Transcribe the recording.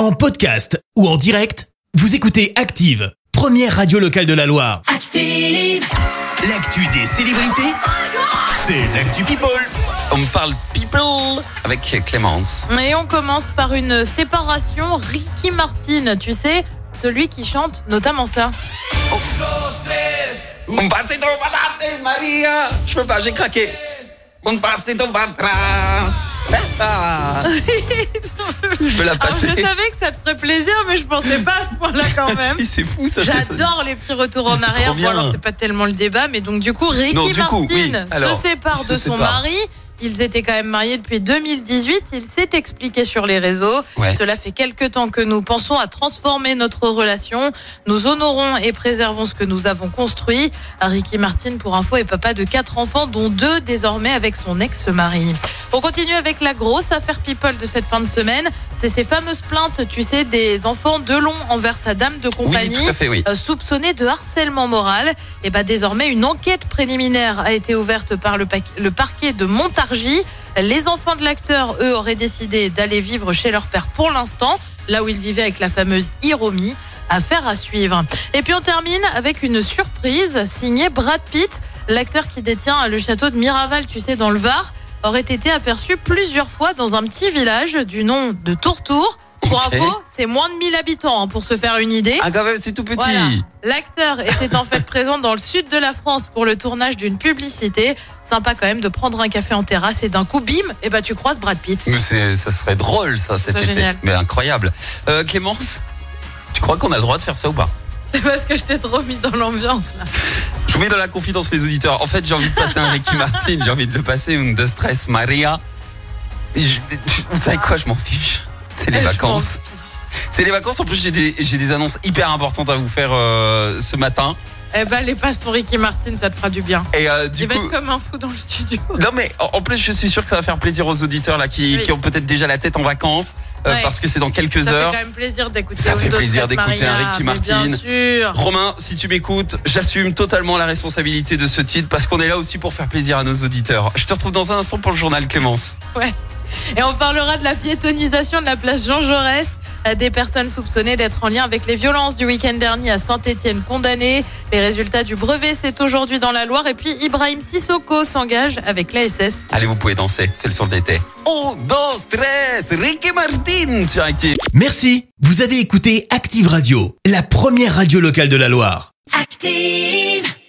En podcast ou en direct, vous écoutez Active, première radio locale de la Loire. Active. L'actu des célébrités, c'est l'actu People. On parle people avec Clémence. Et on commence par une séparation. Ricky Martin, tu sais, celui qui chante notamment ça. Un pasito patate, Maria. Je peux pas, j'ai craqué. Un pasito patra. Ah. Je peux la Alors, passer. je savais que ça te ferait plaisir, mais je pensais pas à ce point-là quand même. Si, c'est fou ça. J'adore les petits retours en arrière. Bon, alors c'est pas tellement le débat, mais donc du coup, Ricky Non, du Martin coup, oui. Alors, se sépare se de son sépare. mari. Ils étaient quand même mariés depuis 2018. Il s'est expliqué sur les réseaux. Ouais. Cela fait quelque temps que nous pensons à transformer notre relation. Nous honorons et préservons ce que nous avons construit. Ricky Martin, pour info, est papa de quatre enfants, dont deux désormais avec son ex-mari. On continue avec la grosse affaire people de cette fin de semaine. C'est ces fameuses plaintes, tu sais, des enfants de long envers sa dame de Oui, compagnie tout à fait, oui. euh, soupçonné de harcèlement moral. Et bah désormais une enquête préliminaire a été ouverte par le, le parquet de Montargis. Les enfants de l'acteur, eux, auraient décidé d'aller vivre chez leur père pour l'instant, là où ils vivaient avec la fameuse Hiromi. Affaire à suivre. Et puis on termine avec une surprise signée Brad Pitt, l'acteur qui détient le château de Miraval, tu sais, dans le Var, aurait été aperçu plusieurs fois dans un petit village du nom de Tourtour. Pour Ok. info, c'est moins de 1000 habitants, hein, pour se faire une idée. Ah, quand même, c'est tout petit. Voilà. L'acteur était en fait présent dans le sud de la France pour le tournage d'une publicité. Sympa quand même de prendre un café en terrasse et d'un coup, bim, et bah tu croises Brad Pitt. Mais ça serait drôle, ça, cet été. génial. Mais incroyable. Euh, Clémence, tu crois qu'on a le droit de faire ça ou pas? C'est parce que je t'ai trop mis dans l'ambiance là. Je vous mets dans la confidence les auditeurs. En fait, j'ai envie de passer un Ricky Martin, j'ai envie de le passer une de stress Maria. Je- vous savez quoi, je m'en fiche. C'est les vacances. C'est les vacances. En plus, j'ai des, j'ai des annonces hyper importantes à vous faire euh, ce matin. Eh ben les passes pour Ricky Martin, ça te fera du bien. Et euh, du Il va être comme un fou dans le studio. non mais en en plus, je suis sûr que ça va faire plaisir aux auditeurs là qui, Oui. qui ont peut-être déjà la tête en vacances euh, Ouais. parce que c'est dans quelques Ça fait heures. quand même plaisir d'écouter Ça fait plaisir d'écouter un Ricky Bien Martin. sûr. Romain, si tu m'écoutes, j'assume totalement la responsabilité de ce titre parce qu'on est là aussi pour faire plaisir à nos auditeurs. Je te retrouve dans un instant pour le journal Clémence. Et on parlera de la piétonisation de la place Jean Jaurès. Des personnes soupçonnées d'être en lien avec les violences du week-end dernier à Saint-Etienne condamnées. Les résultats du brevet, c'est aujourd'hui dans la Loire. Et puis Ibrahim Sissoko s'engage avec l'ASS. Allez, vous pouvez danser, c'est le son de l'été. Un, deux, tres, Ricky Martin sur Active. Merci, vous avez écouté Active Radio, la première radio locale de la Loire. Active.